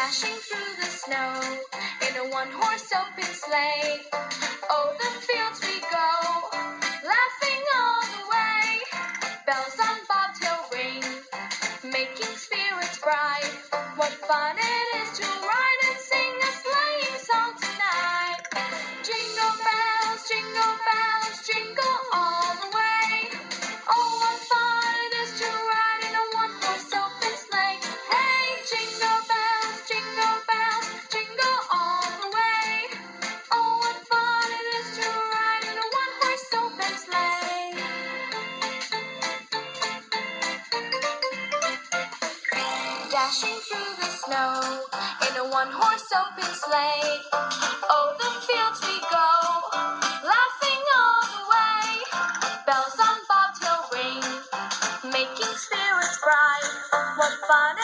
dashing through the snow in a one horse open sleigh. Oh, the fields we go, laughing all the way. Bells on bobtail ring, making spirits bright. What fun Dashing through the snow in a one horse open sleigh. Oh, the fields we go, laughing all the way. Bells on bobtail ring, making spirits bright. What fun